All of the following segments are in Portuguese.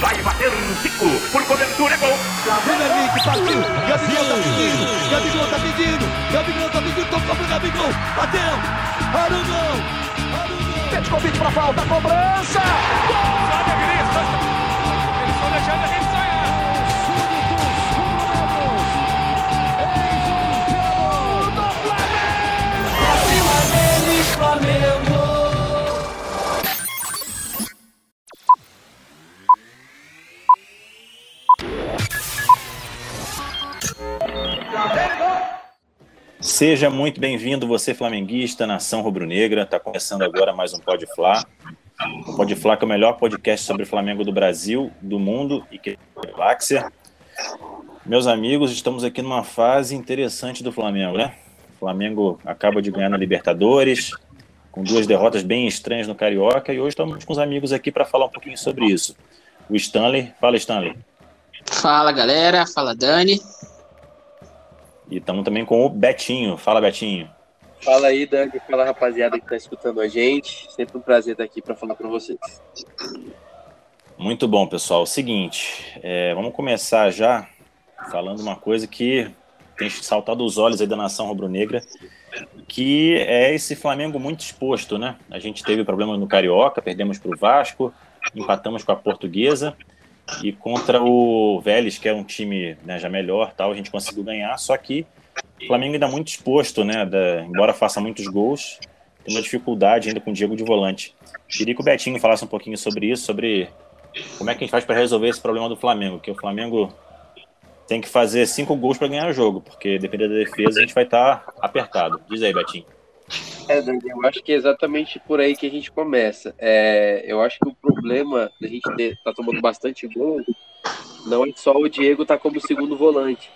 Vai bater um Zico. Por cobertura, é gol. Premier League partiu. Gabigol tá pedindo. Gabigol tá pedindo. Gabigol tá pedindo. Tocou pro Gabigol. Bateu. Arugão. Arugão. Petkovic pra falta. Cobrança. Sabe a Seja muito bem-vindo, você flamenguista, nação rubro-negra. Está começando agora mais um Pode Fla. O Pode Fla que é o melhor podcast sobre Flamengo do Brasil, do mundo e que é galáxia. Meus amigos, estamos aqui numa fase interessante do Flamengo, né? O Flamengo acaba de ganhar na Libertadores, com duas derrotas bem estranhas no Carioca, e hoje estamos com os amigos aqui para falar um pouquinho sobre isso. O Stanley, fala Stanley. Fala galera, fala Dani. E estamos também com o Betinho. Fala, Betinho. Fala aí, Dani. Fala, rapaziada que está escutando a gente. Sempre um prazer estar aqui para falar para vocês. Muito bom, pessoal. Seguinte, é, vamos começar já falando uma coisa que tem saltado os olhos aí da nação rubro-negra, que é esse Flamengo muito exposto, né? A gente teve problema no Carioca, perdemos para o Vasco, empatamos com a Portuguesa e contra o Vélez, que é um time né, já melhor, tal, a gente conseguiu ganhar, só que o Flamengo ainda muito exposto, né, da, embora faça muitos gols, tem uma dificuldade ainda com o Diego de volante. Queria que o Betinho falasse um pouquinho sobre isso, sobre como é que a gente faz para resolver esse problema do Flamengo, que o Flamengo tem que fazer cinco gols para ganhar o jogo, porque dependendo da defesa a gente vai estar tá apertado. Diz aí, Betinho. É, Dani, eu acho que é exatamente por aí que a gente começa. É, eu acho que o problema da gente estar tá tomando bastante gol não é só o Diego estar tá como segundo volante.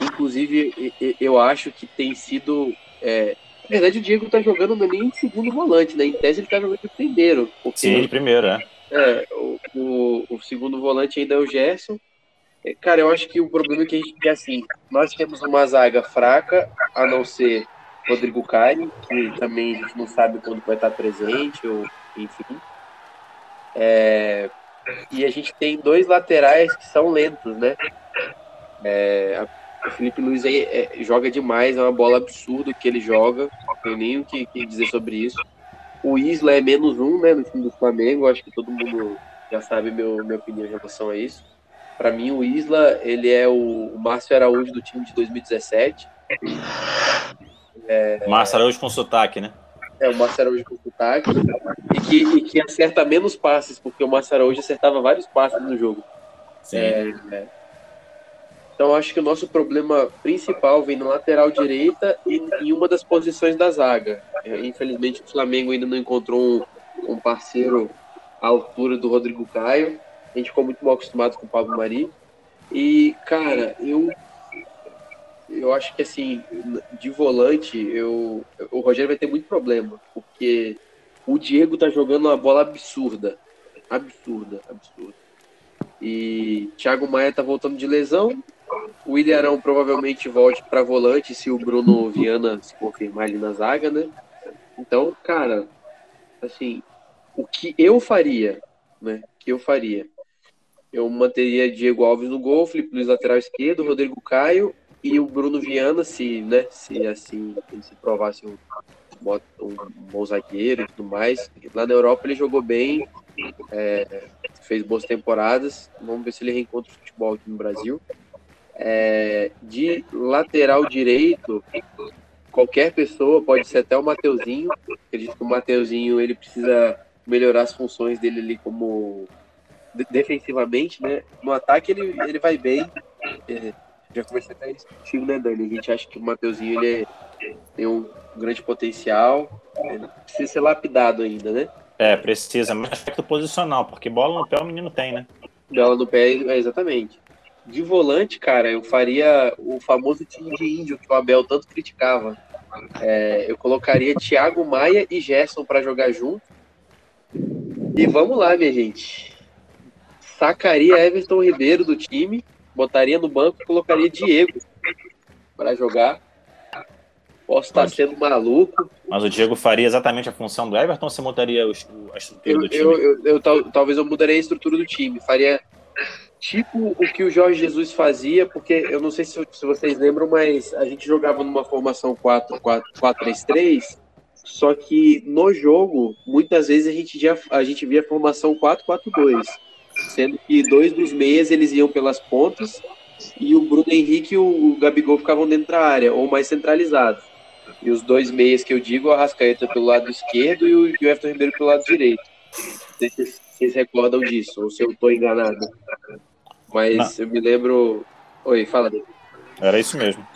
Inclusive, eu acho que tem sido. É, na verdade, o Diego está jogando é nem em segundo volante, né? Em tese, ele está jogando de primeiro. Porque, Sim, de primeiro, é. É, o, o, o, segundo volante ainda é o Gerson. É, cara, eu acho que o problema é que a gente tem assim: nós temos uma zaga fraca, a não ser Rodrigo Caio, que também a gente não sabe quando vai estar presente, ou enfim. É, e a gente tem dois laterais que são lentos, né? É, o Felipe Luiz é, é, joga demais, é uma bola absurda que ele joga, não tem nem o que, que, dizer sobre isso. O Isla é menos um, né, no time do Flamengo, acho que todo mundo já sabe meu, minha opinião em relação a isso. Para mim, o Isla, ele é o, o Márcio Araújo do time de 2017. É... Márcio Araújo com sotaque, né? É, o Márcio Araújo com sotaque. E que, e que acerta menos passes, porque o Márcio Araújo acertava vários passes no jogo. Sim. É, é. Então, acho que o nosso problema principal vem na lateral direita e em uma das posições da zaga. É, infelizmente, o Flamengo ainda não encontrou um, um parceiro à altura do Rodrigo Caio. A gente ficou muito mal acostumado com o Pablo Mari. E, cara, eu eu acho que assim, de volante, eu, o Rogério vai ter muito problema, porque o Diego tá jogando uma bola absurda. Absurda, absurda. E Thiago Maia tá voltando de lesão. O William Arão provavelmente volte para volante se o Bruno Viana se confirmar ali na zaga, né? Então, cara, assim, o que eu faria, né? O que eu faria? Eu manteria Diego Alves no gol, Felipe Luiz lateral esquerdo, Rodrigo Caio e o Bruno Viana, se, né, se assim ele se provasse um, um bom zagueiro e tudo mais. Lá na Europa ele jogou bem, é, fez boas temporadas. Vamos ver se ele reencontra o futebol aqui no Brasil. É, de lateral direito, qualquer pessoa, pode ser até o Mateuzinho. Acredito que o Mateuzinho ele precisa melhorar as funções dele ali como defensivamente, né? No ataque ele, ele vai bem. É, já comecei até isso contigo, né, Dani? A gente acha que o Mateuzinho ele é, tem um grande potencial, precisa ser lapidado ainda, né? É, precisa, mas aspecto posicional, porque bola no pé o menino tem, né? Bola no pé, é, exatamente. De volante, cara, eu faria o famoso time de índio que o Abel tanto criticava. É, eu colocaria Thiago Maia e Gerson para jogar junto. E vamos lá, minha gente. Sacaria Everton Ribeiro do time botaria no banco e colocaria Diego para jogar. Posso estar sendo maluco. Mas o Diego faria exatamente a função do Everton ou você mudaria o, a estrutura Eu, do time? eu, eu, eu tal- talvez eu mudaria a estrutura do time. Faria tipo o que o Jorge Jesus fazia, porque eu não sei se, se vocês lembram, mas a gente jogava numa formação 4-4-3-3, só que no jogo, muitas vezes a gente, já, a gente via a formação 4-4-2, sendo que dois dos meias eles iam pelas pontas e o Bruno Henrique e o, Gabigol ficavam dentro da área, ou mais centralizados. E os dois meias que eu digo, o Arrascaeta pelo lado esquerdo e o, e Everton Ribeiro pelo lado direito. Não sei se vocês- recordam disso, ou se eu estou enganado. Mas eu me lembro. Oi, fala. Era isso mesmo.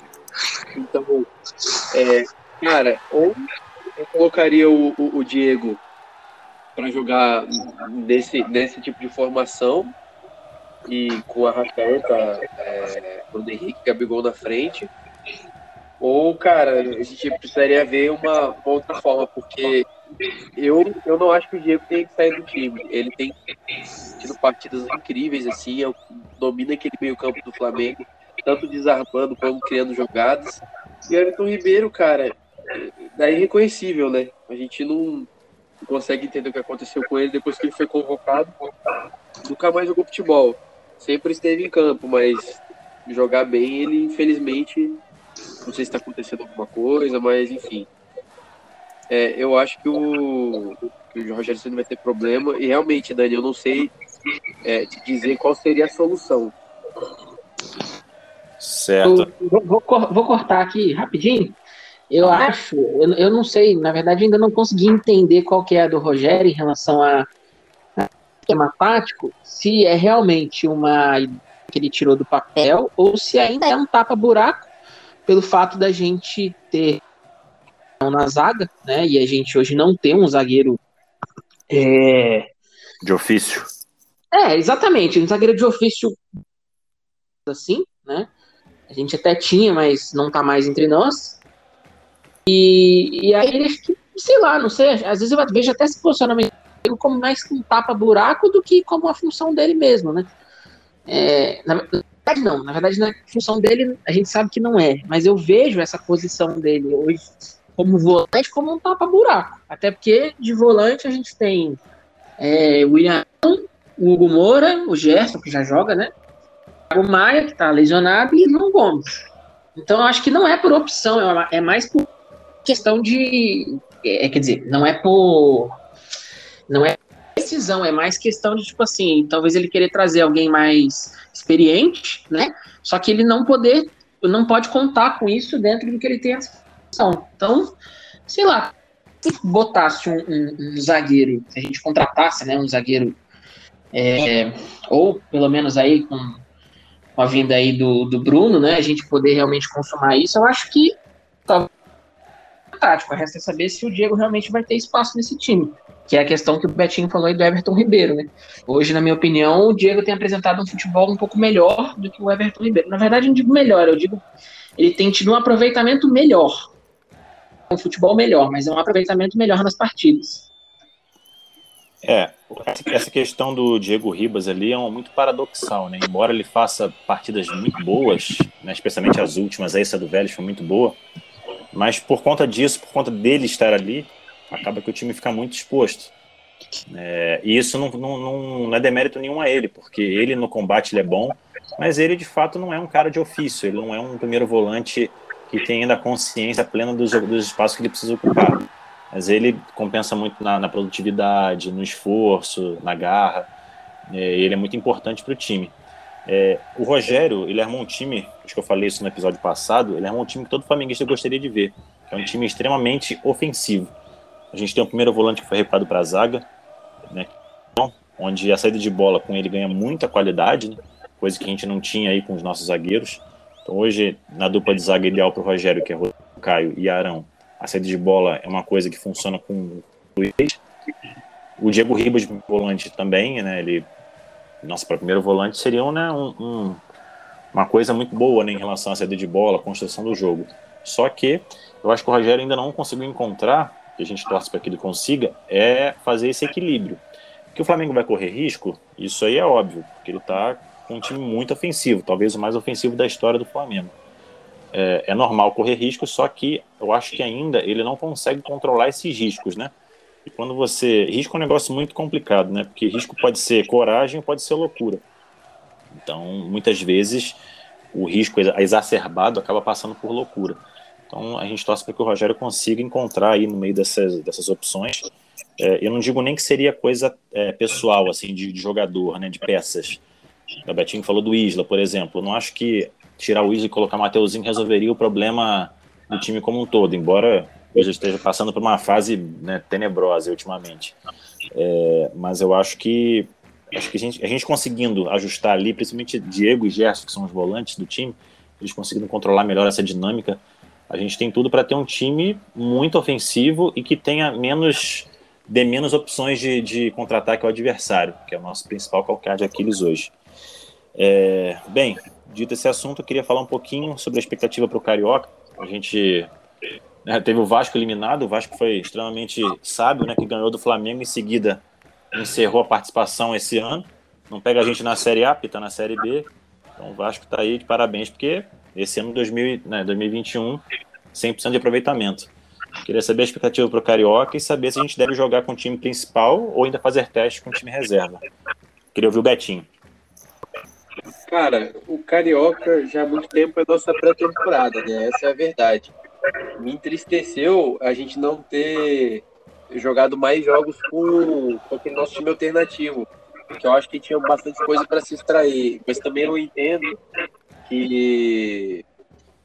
Então, é, cara, ou eu colocaria o, o, o Diego para jogar nesse, nesse tipo de formação e com a Rascaeta, é, Bruno Henrique, Gabigol na frente. Ou, cara, a gente precisaria ver uma, uma outra forma, porque eu, eu não acho que o Diego tem que sair do time. Ele tem tido partidas incríveis, assim, é o- domina aquele meio campo do Flamengo, tanto desarmando como criando jogadas. E Everton Ribeiro, cara, é irreconhecível, né? A gente não consegue entender o que aconteceu com ele depois que ele foi convocado. Nunca mais jogou futebol. Sempre esteve em campo, mas jogar bem, ele infelizmente, não sei se está acontecendo alguma coisa, mas enfim. É, eu acho que o, que o Rogério Ceni vai ter problema. E realmente, Dani, eu não sei é, te dizer qual seria a solução. Certo. Eu vou, vou vou cortar aqui rapidinho. Eu acho, eu, eu não sei, na verdade ainda não consegui entender qual que é a do Rogério em relação a, a esquema tático, se é realmente uma ideia que ele tirou do papel ou se ainda é um tapa-buraco pelo fato da gente ter na zaga, né? E a gente hoje não tem um zagueiro é, De ofício. é, exatamente. Um zagueiro de ofício assim, né? A gente até tinha, mas não tá mais entre nós. E, e aí ele que, sei lá, não sei, às vezes eu vejo até esse posicionamento como mais um tapa-buraco do que como a função dele mesmo, né? É, na verdade, não. Na verdade, na função dele, a gente sabe que não é. Mas eu vejo essa posição dele hoje como volante como um tapa-buraco. Até porque de volante a gente tem é, o William, o Hugo Moura, o Gerson, que já joga, né? O Maia, que tá lesionado, e o Gomes. Então acho que não é por opção, é é mais por questão de. É, quer dizer, não é por. Não é decisão, é mais questão de, tipo assim, talvez ele querer trazer alguém mais experiente, né? Só que ele não poder, não pode contar com isso dentro do que ele tem a disposição. Então, sei lá, se botasse um, um- um zagueiro, se a gente contratasse, né, um zagueiro, é, ou pelo menos aí com, com a vinda aí do, do Bruno, né, a gente poder realmente consumar isso, eu acho que tático. Resta saber se o Diego realmente vai ter espaço nesse time. Que é a questão que o Betinho falou aí do Everton Ribeiro, né? Hoje, na minha opinião, o Diego tem apresentado um futebol um pouco melhor do que o Everton Ribeiro. Na verdade, não digo melhor, eu digo ele tem tido um aproveitamento melhor. Um futebol melhor, mas é um aproveitamento melhor nas partidas. É, essa questão do Diego Ribas ali é um- muito paradoxal, né? Embora ele faça partidas muito boas, né, especialmente as últimas, essa do Vélez foi muito boa, mas por conta disso, por conta dele estar ali, acaba que o time fica muito exposto. É, e isso não, não, não, não é demérito nenhum a ele, porque ele no combate ele é bom, mas ele de fato não é um cara de ofício, ele não é um primeiro volante que tem ainda a consciência plena dos, dos espaços que ele precisa ocupar. Mas ele compensa muito na, na produtividade, no esforço, na garra. É, ele é muito importante para o time. É, o Rogério, ele armou um time, acho que eu falei isso no episódio passado, ele armou um time que todo flamenguista gostaria de ver. É um time extremamente ofensivo. A gente tem o primeiro volante que foi recuado para a zaga, né, onde a saída de bola com ele ganha muita qualidade, né, coisa que a gente não tinha aí com os nossos zagueiros. Então hoje, na dupla de zaga ideal para o Rogério, que é o Caio e Arão, a saída de bola é uma coisa que funciona com o Luiz. O Diego Ribas, volante também, né? Ele, para primeiro volante seria né, um, um, uma coisa muito boa né, em relação à saída de bola, construção do jogo. Só que eu acho que o Rogério ainda não conseguiu encontrar, que a gente torce para que ele consiga, é fazer esse equilíbrio. Que o Flamengo vai correr risco, isso aí é óbvio, porque ele está com um time muito ofensivo, talvez o mais ofensivo da história do Flamengo. é, é, normal correr riscos, só que eu acho que ainda ele não consegue controlar esses riscos, né? E quando você. Risco é um negócio muito complicado, né? Porque risco pode ser coragem, pode ser loucura. Então, muitas vezes, o risco exacerbado acaba passando por loucura. Então, a gente torce para que o Rogério consiga encontrar aí no meio dessas, dessas opções. É, eu não digo nem que seria coisa é, pessoal, assim, de, de, jogador, né, de peças. O Betinho falou do Isla, por exemplo. Eu não acho que tirar o Isla e colocar o Mateuzinho resolveria o problema do time como um todo, embora Isla esteja passando por uma fase né, tenebrosa ultimamente. É, mas eu acho que acho que a gente, a gente conseguindo ajustar ali, principalmente Diego e Gerson, que são os volantes do time, eles conseguindo controlar melhor essa dinâmica, a gente tem tudo para ter um time muito ofensivo e que tenha menos dê menos opções de, de contra-ataque ao adversário, que é o nosso principal calcanhar de Aquiles hoje. É, bem, dito esse assunto, eu queria falar um pouquinho sobre a expectativa para o Carioca. A gente né, teve o Vasco eliminado, o Vasco foi extremamente sábio, né, que ganhou do Flamengo em seguida encerrou a participação esse ano. Não pega a gente na Série A, porque está na Série B. Então o Vasco está aí de parabéns, porque esse ano 2000, né, 2021, 100% de aproveitamento. Queria saber a expectativa para o Carioca e saber se a gente deve jogar com o time principal ou ainda fazer teste com o time reserva. Queria ouvir o Betinho. Cara, o Carioca já há muito tempo é nossa pré-temporada, né? Essa é a verdade. Me entristeceu a gente não ter jogado mais jogos com, com aquele nosso time alternativo, que eu acho que tinha bastante coisa para se extrair. Mas também eu entendo que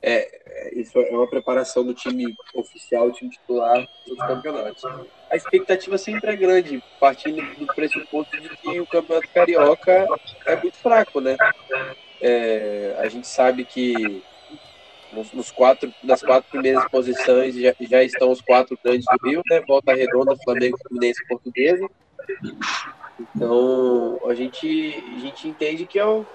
é, isso é uma preparação do time oficial, do time titular dos campeonatos. A expectativa sempre é grande, partindo do pressuposto de que o campeonato carioca é muito fraco, né? É, a gente sabe que nos, nos, quatro, nas quatro primeiras posições já, já, estão os quatro grandes do Rio, né? Volta Redonda, Flamengo, Fluminense e Portuguesa. Então, a gente, a gente entende que é o,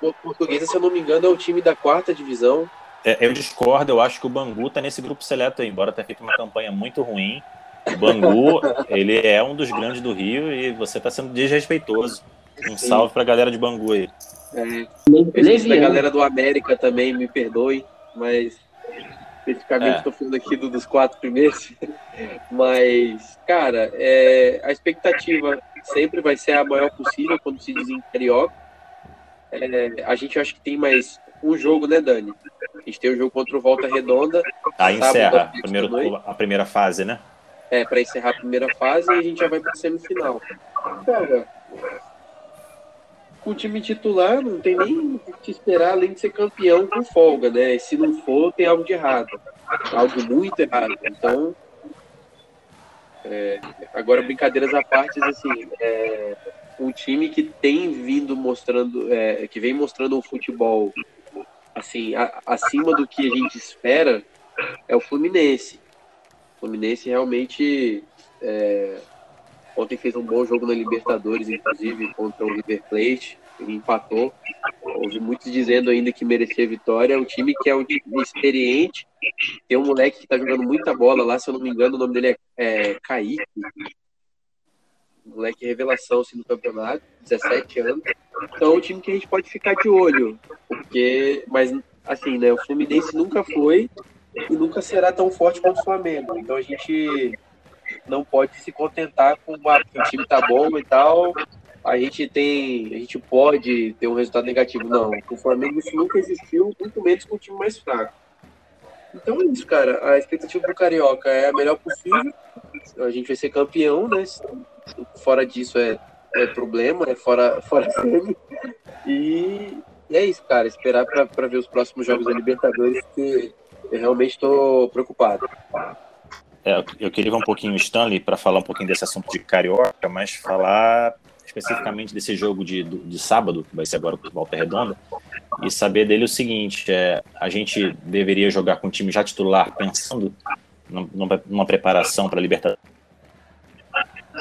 o Portuguesa, se eu não me engano, é o time da quarta divisão. É, eu discordo, eu acho que o Bangu está nesse grupo seleto aí, embora tenha feito uma campanha muito ruim. O Bangu, ele é um dos grandes do Rio e você está sendo desrespeitoso. Um salve para a galera de Bangu aí. É, da galera do América também, me perdoe, mas especificamente estou é. falando aqui do, dos quatro primeiros. mas, cara, é, a expectativa sempre vai ser a maior possível quando se diz em carioca. É, a gente acha que tem mais um jogo, né, Dani? A gente tem o um jogo contra o Volta Redonda. Aí encerra primeiro, a primeira fase, né? É, para encerrar a primeira fase e a gente já vai para semifinal. Cara, o time titular não tem nem o que esperar além de ser campeão com folga, né? E se não for, tem algo de errado. Algo muito errado. Então, é, agora, brincadeiras à parte, assim, é, um time que tem vindo mostrando, é, que vem mostrando um futebol assim, a, acima do que a gente espera, é o Fluminense. O Fluminense realmente é, Ontem fez um bom jogo na Libertadores, inclusive, contra o River Plate. Ele empatou. Houve muitos dizendo ainda que merecia vitória. É um time que é um time experiente. Tem um moleque que está jogando muita bola lá, se eu não me engano, o nome dele é, é Kaique. Moleque revelação assim, no campeonato, 17 anos. Então é um time que a gente pode ficar de olho. Porque, mas assim, né? O Fluminense nunca foi e nunca será tão forte quanto o Flamengo. Então a gente não pode se contentar com uma, o time tá bom e tal, a gente tem, a gente pode ter um resultado negativo. Não, com o Flamengo isso nunca existiu, muito menos com o time mais fraco. Então é isso, cara. A expectativa do Carioca é a melhor possível. A gente vai ser campeão, né? Fora disso é, é problema, é fora, fora. E, e é isso, cara. Esperar para ver os próximos jogos da Libertadores, porque eu realmente estou preocupado. É, eu queria um pouquinho o Stanley para falar um pouquinho desse assunto de carioca, mas falar especificamente desse jogo de, de sábado, que vai ser agora com Volta Redonda, e saber dele o seguinte: é, a gente deveria jogar com o time já titular, pensando numa, numa preparação para a Libertadores?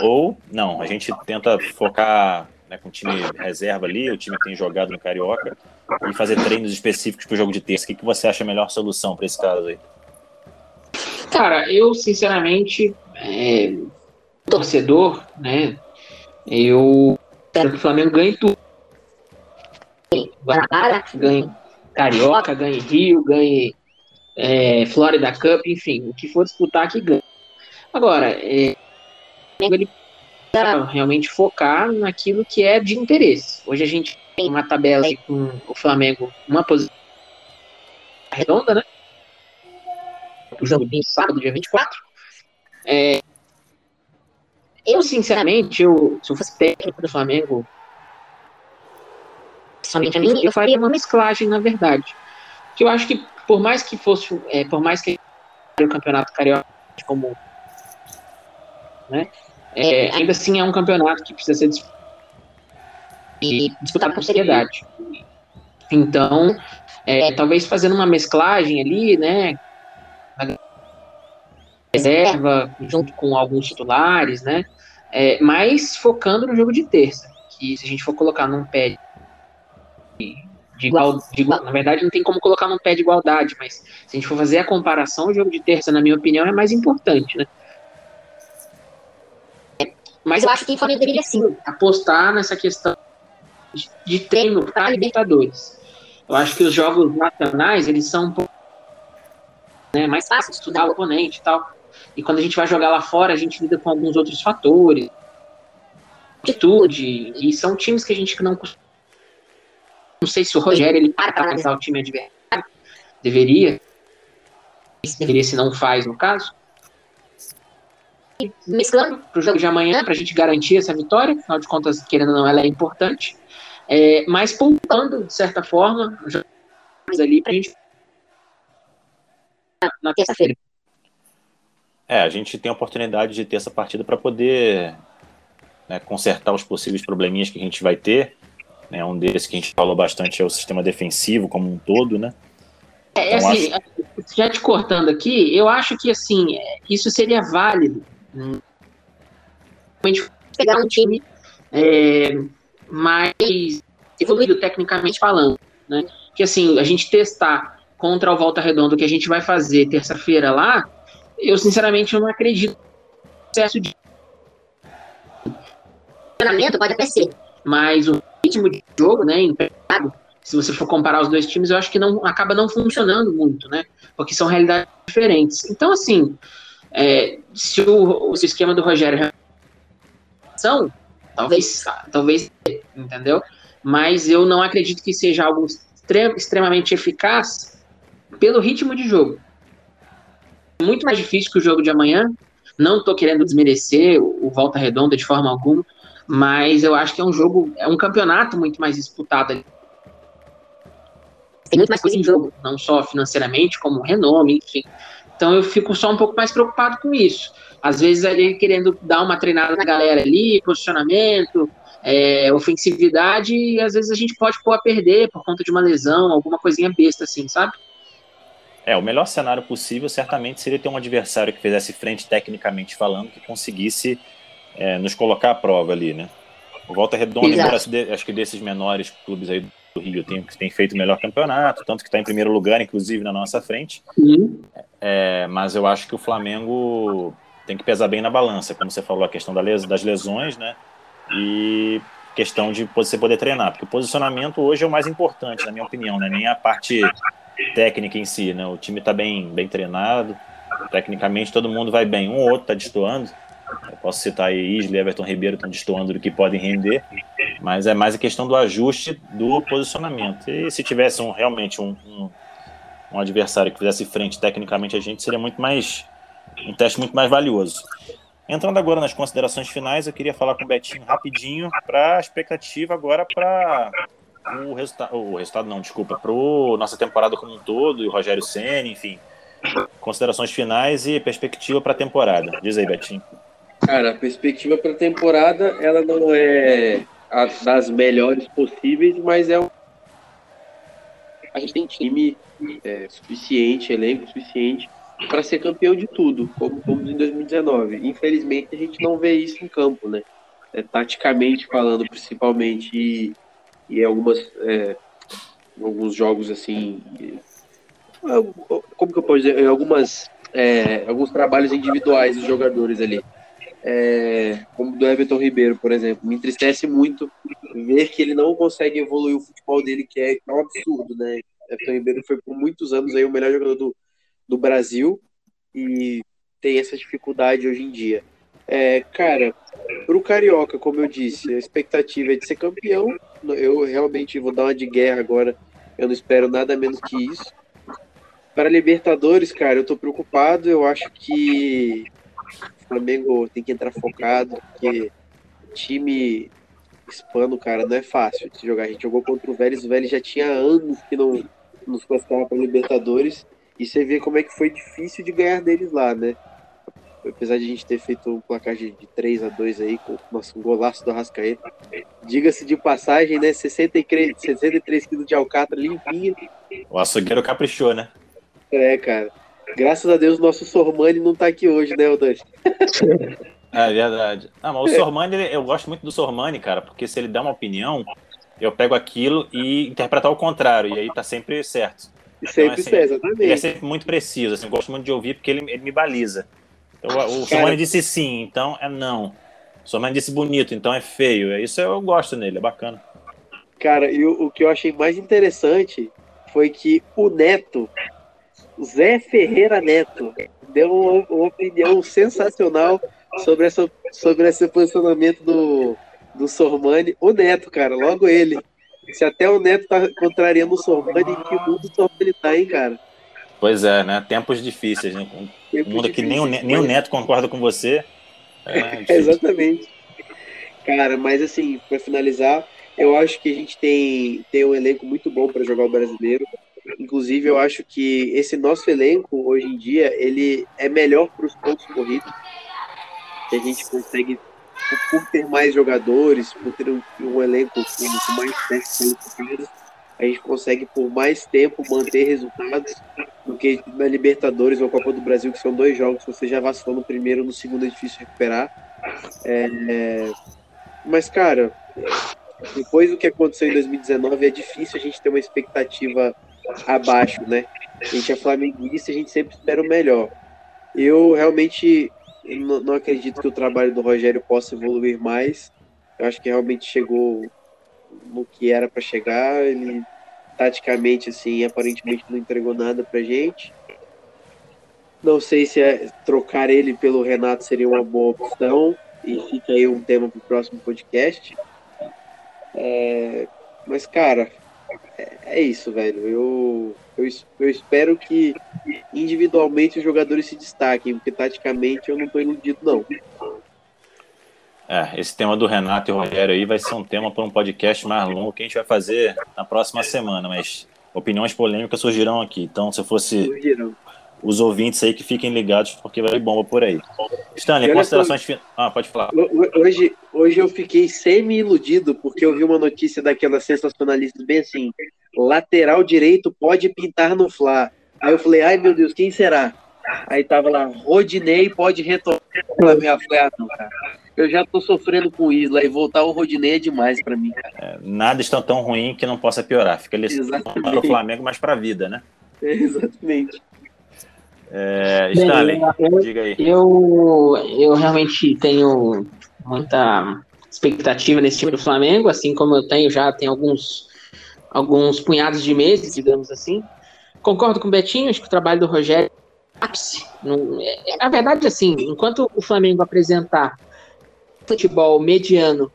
Ou não, a gente tenta focar né, com o time reserva ali, o time que tem jogado no Carioca, e fazer treinos específicos para o jogo de terça. O que, que você acha a melhor solução para esse caso aí? Cara, eu sinceramente, é, torcedor, né? Eu quero que o Flamengo ganhe tudo. Ganhe Carioca, ganhe Rio, ganhe é, Florida Cup, enfim, o que for disputar que ganha. Agora, é, ele realmente focar naquilo que é de interesse. Hoje a gente tem uma tabela com o Flamengo uma posição redonda, né? O de sábado, dia 24. É, eu, sinceramente, eu, se eu fosse técnico do Flamengo, somente a mim, eu faria uma mesclagem, na verdade. Que eu acho que, por mais que fosse, é, por mais que o campeonato carioca como, né, é, ainda assim é um campeonato que precisa ser disputado com seriedade. Então, é, talvez fazendo uma mesclagem ali, né, reserva, junto com alguns titulares, né? É, mas focando no jogo de terça. Que se a gente for colocar num pé de, de igual, de igual, na verdade não tem como colocar num pé de igualdade, mas se a gente for fazer a comparação, o jogo de terça, na minha opinião, é mais importante, né? Mas eu acho que o Flamengo deveria sim apostar nessa questão de, de treino para Libertadores. Eu acho que os jogos nacionais, eles são um pouco né, mais fácil de estudar o oponente e tal. E quando a gente vai jogar lá fora, a gente lida com alguns outros fatores, atitude, e são times que a gente não não sei se o Rogério ele para para analisar o time adversário, deveria, deveria se não faz no caso. Mesclando para o jogo de amanhã, para a gente garantir essa vitória, afinal de contas, querendo ou não, ela é importante, é, mas poupando, de certa forma, ali para a gente na terça-feira. É, a gente tem a oportunidade de ter essa partida para poder né, consertar os possíveis probleminhas que a gente vai ter. Né, um desses que a gente falou bastante é o sistema defensivo como um todo, né? É, então, assim, acho... já te cortando aqui, eu acho que assim, isso seria válido. Né? A gente pegar um time é, mais evoluído tecnicamente falando, né? Que assim, a gente testar contra o Volta Redonda que a gente vai fazer terça-feira lá, eu sinceramente não acredito no processo de treinamento pode até ser, mas o ritmo de jogo, né, empregado, se você for comparar os dois times, eu acho que não acaba não funcionando muito, né? Porque são realidades diferentes. Então, assim, é, se o, o esquema do Rogério são, talvez, talvez, entendeu? Mas eu não acredito que seja algo extremamente eficaz pelo ritmo de jogo muito mais difícil que o jogo de amanhã. Não estou querendo desmerecer o, Volta Redonda de forma alguma, mas eu acho que é um jogo, é um campeonato muito mais disputado ali. Tem muito mais coisa em jogo, não só financeiramente, como renome, enfim. Então eu fico só um pouco mais preocupado com isso. Às vezes ali querendo dar uma treinada na galera ali, posicionamento, é, ofensividade, e às vezes a gente pode pôr a perder por conta de uma lesão, alguma coisinha besta assim, sabe? É, o melhor cenário possível certamente seria ter um adversário que fizesse frente tecnicamente falando, que conseguisse é, nos colocar à prova ali, né? O Volta Redonda, embora, acho que desses menores clubes aí do Rio tem, tem feito o melhor campeonato, tanto que está em primeiro lugar, inclusive, na nossa frente. Uhum. É, mas eu acho que o Flamengo tem que pesar bem na balança, como você falou, a questão das lesões, né? E questão de você poder treinar, porque o posicionamento hoje é o mais importante, na minha opinião, né? Nem a parte técnica em si, né? O time está bem, bem treinado, tecnicamente todo mundo vai bem. Um ou outro está destoando. Eu posso citar aí Isla e Everton Ribeiro estão destoando do que podem render, mas é mais a questão do ajuste do posicionamento. E se tivesse um, realmente um, um, um adversário que fizesse frente tecnicamente a gente, seria muito mais um teste muito mais valioso. Entrando agora nas considerações finais, eu queria falar com o Betinho rapidinho para a expectativa agora para o resultado, o resultado não, desculpa, para nossa temporada como um todo, e o Rogério Senna, enfim. Considerações finais e perspectiva para a temporada. Diz aí, Betinho. Cara, a perspectiva para a temporada, ela não é a das melhores possíveis, mas é um... a gente tem time é, suficiente, elenco suficiente para ser campeão de tudo, como fomos em 2019. Infelizmente, a gente não vê isso em campo, né? É, taticamente falando, principalmente, e e algumas é, alguns jogos assim como que eu posso dizer? Algumas é, alguns trabalhos individuais dos jogadores ali. É, como do Everton Ribeiro por exemplo. Me entristece muito ver que ele não consegue evoluir o futebol dele que é, um absurdo né? Everton Ribeiro foi por muitos anos aí o melhor jogador do, do Brasil e tem essa dificuldade hoje em dia. É, cara, pro Carioca, como eu disse, a expectativa é de ser campeão. Eu realmente vou dar uma de guerra agora. Eu não espero nada menos que isso. Para Libertadores, cara, eu tô preocupado. Eu acho que o Flamengo tem que entrar focado, porque time hispano, cara, não é fácil de jogar. A gente jogou contra o Vélez, o Vélez já tinha anos que não nos classificava para Libertadores. E você vê como é que foi difícil de ganhar deles lá, né? Apesar de a gente ter feito um placar de, de 3 a 2 aí, com nosso um golaço do Arrascaeta. Diga-se de passagem, né? 63, 63 quilos de alcatra limpinho. O açougueiro caprichou, né? É, cara. Graças a Deus, nosso Sormani não tá aqui hoje, né, Odante? É verdade. Ah, mas o Sormani, eu gosto muito do Sormani, cara, porque se ele dá uma opinião, eu pego aquilo e interpretar o contrário, e aí tá sempre certo. Sempre então, assim, certo, exatamente. Ele é sempre muito preciso, assim, eu gosto muito de ouvir porque ele, ele me baliza. Então, o Sormani disse sim, então é não. O Sormani disse bonito, então é feio. É Isso eu gosto nele, é bacana. Cara, e o, o que eu achei mais interessante foi que o Neto, Zé Ferreira Neto, deu uma, uma opinião sensacional sobre, essa, sobre esse posicionamento do, do Sormani. O Neto, cara, logo ele. Se até o Neto tá contrariando o Sormani, que mundo o Sormani tá, hein, cara? Pois é, né? Tempos difíceis, né? Um Tempos mundo que nem o, nem o Neto concorda com você. É Exatamente. Cara, mas assim, para finalizar, eu acho que a gente tem, tem um elenco muito bom para jogar o brasileiro. Inclusive, eu acho que esse nosso elenco, hoje em dia, ele é melhor para os pontos corridos que a gente consegue, por ter mais jogadores, por ter um, um elenco com, mais testes a gente consegue por mais tempo manter resultados do que na Libertadores ou Copa do Brasil, que são dois jogos, você já vacilou no primeiro, no segundo é difícil recuperar. É, é, mas, cara, depois do que aconteceu em 2019, é difícil a gente ter uma expectativa abaixo, né? A gente é flamenguista, a gente sempre espera o melhor. Eu realmente não, não acredito que o trabalho do Rogério possa evoluir mais. Eu acho que realmente chegou no que era para chegar. Ele taticamente assim, aparentemente não entregou nada pra gente. Não sei se é, trocar ele pelo Renato seria uma boa opção. E fica aí um tema para o próximo podcast. É, mas, cara, é, é isso, velho. Eu, eu, eu espero que individualmente os jogadores se destaquem, porque taticamente eu não estou iludido, não. É, esse tema do Renato e Rogério aí vai ser um tema para um podcast mais longo que a gente vai fazer na próxima semana, mas opiniões polêmicas surgirão aqui. Então, se fosse surgirão. os ouvintes aí que fiquem ligados, porque vai bomba por aí. Stanley, considerações finais. Ah, pode falar. Hoje, hoje eu fiquei semi-iludido, porque eu vi uma notícia daquela sensacionalista bem assim: lateral direito pode pintar no Fla. Aí eu falei, ai meu Deus, quem será? Aí tava lá, Rodinei pode retornar. Eu falei, ah, não, cara. Eu já tô sofrendo com o Isla e voltar o Rodinei é demais para mim, cara. É, nada está tão ruim que não possa piorar. Fica ali para o Flamengo, mas para a vida, né? É, exatamente. É, Stanley, Bem, eu, diga aí. Eu, eu realmente tenho muita expectativa nesse time do Flamengo, assim como eu tenho já tem alguns alguns punhados de meses, digamos assim. Concordo com o Betinho, acho que o trabalho do Rogério é ápice. É, na verdade, assim, enquanto o Flamengo apresentar futebol mediano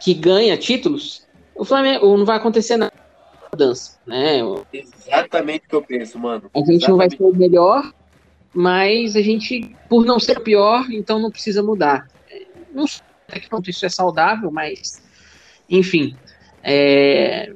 que ganha títulos, o Flamengo não vai acontecer nada mudança, né? Exatamente o que eu penso, mano. A gente Exatamente. não vai ser o melhor, mas a gente, por não ser o pior, então não precisa mudar. Não sei até que ponto isso é saudável, mas enfim, é,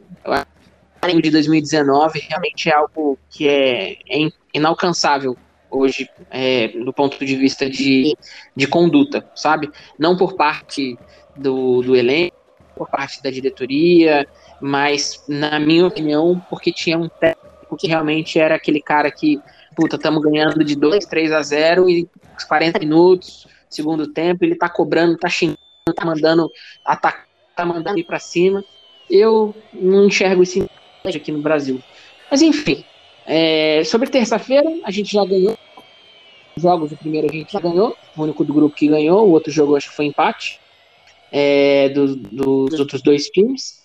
de 2019 realmente é algo que é, é inalcançável hoje é, do ponto de vista de, de conduta, sabe? Não por parte do, do elenco, por parte da diretoria, mas, na minha opinião, porque tinha um técnico que realmente era aquele cara que, puta, estamos ganhando de 2, 3 a 0 e 40 minutos, segundo tempo, ele tá cobrando, tá xingando, tá mandando atacar, tá mandando ir para cima. Eu não enxergo isso aqui no Brasil. Mas enfim, é, sobre terça-feira, a gente já ganhou jogos. O primeiro a gente já ganhou, o único do grupo que ganhou, o outro jogo acho que foi empate é, do, do, dos outros dois times.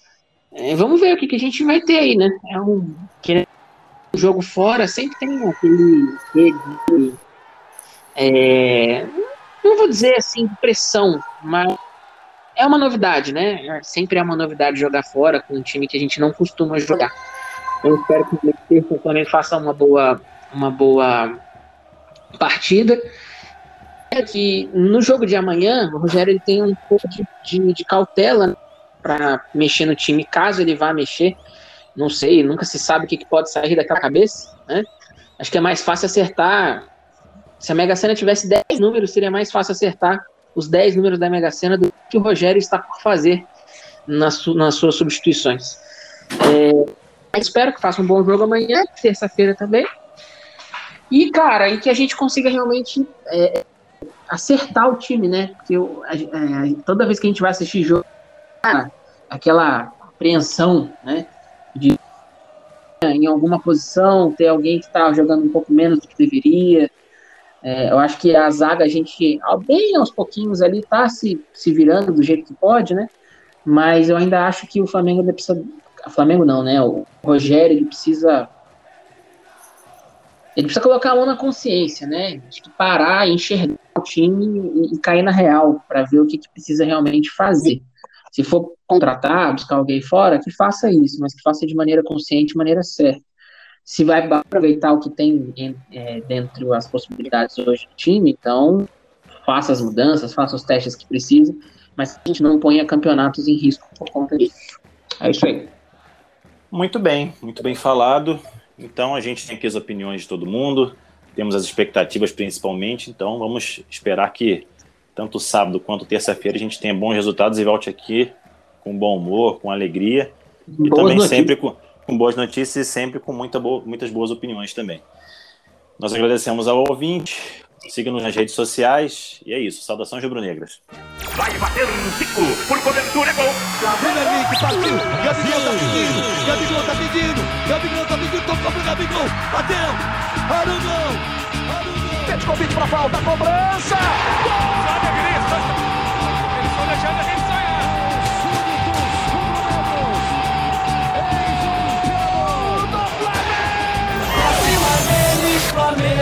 É, vamos ver o que, que a gente vai ter aí, né? É um, jogo fora sempre tem aquele. É, não vou dizer assim, pressão, mas é uma novidade, né? Sempre é uma novidade jogar fora com um time que a gente não costuma jogar. Eu espero que o Flamengo faça uma boa, uma boa partida. É que no jogo de amanhã, o Rogério ele tem um pouco de, de, de cautela para mexer no time, caso ele vá mexer. Não sei, nunca se sabe o que, que pode sair daquela cabeça, né? Acho que é mais fácil acertar. Se a Mega Sena tivesse 10 números, seria mais fácil acertar os 10 números da Mega Sena do que o Rogério está por fazer nas, su nas suas substituições. É, espero que faça um bom jogo amanhã, terça-feira também. E, cara, e que a gente consiga realmente é, acertar o time, né? Porque eu, é, toda vez que a gente vai assistir jogo, cara, aquela apreensão, né? De em alguma posição, ter alguém que está jogando um pouco menos do que deveria. É, eu acho que a zaga, a gente, bem aos pouquinhos ali, tá se, se virando do jeito que pode, né? Mas eu ainda acho que o Flamengo precisa. O Flamengo não, né? O Rogério ele precisa ele precisa colocar a mão na consciência, né? Acho que parar, enxergar o time e, e cair na real para ver o que, que, precisa realmente fazer. Se for contratar, buscar alguém fora, que faça isso, mas que faça de maneira consciente, de maneira certa. Se vai aproveitar o que tem é, dentro das possibilidades hoje do time, então faça as mudanças, faça os testes que precisa, mas a gente não ponha campeonatos em risco por conta disso. É isso aí. Muito bem, muito bem falado. Então a gente tem aqui as opiniões de todo mundo, temos as expectativas principalmente, então vamos esperar que tanto sábado quanto terça-feira a gente tenha bons resultados e volte aqui com bom humor, com alegria e boas também notícias. sempre com, com, boas notícias e sempre com muita muitas boas opiniões também. Nós agradecemos ao ouvinte, Siga-nos nas redes sociais. E é isso. Saudações rubro-negras. Vai bater um por cobertura, é gol. Flamengo é Henrique, partiu. Gabigol tá pedindo. Gabigol tá pedindo. Gabigol tá pedindo. Tocou pro Gabigol. Bateu. Arugão. Arugão. Pede convite pra falta. Cobrança. Gol. Sabe a grita. Eles estão deixando a gente Flamengo!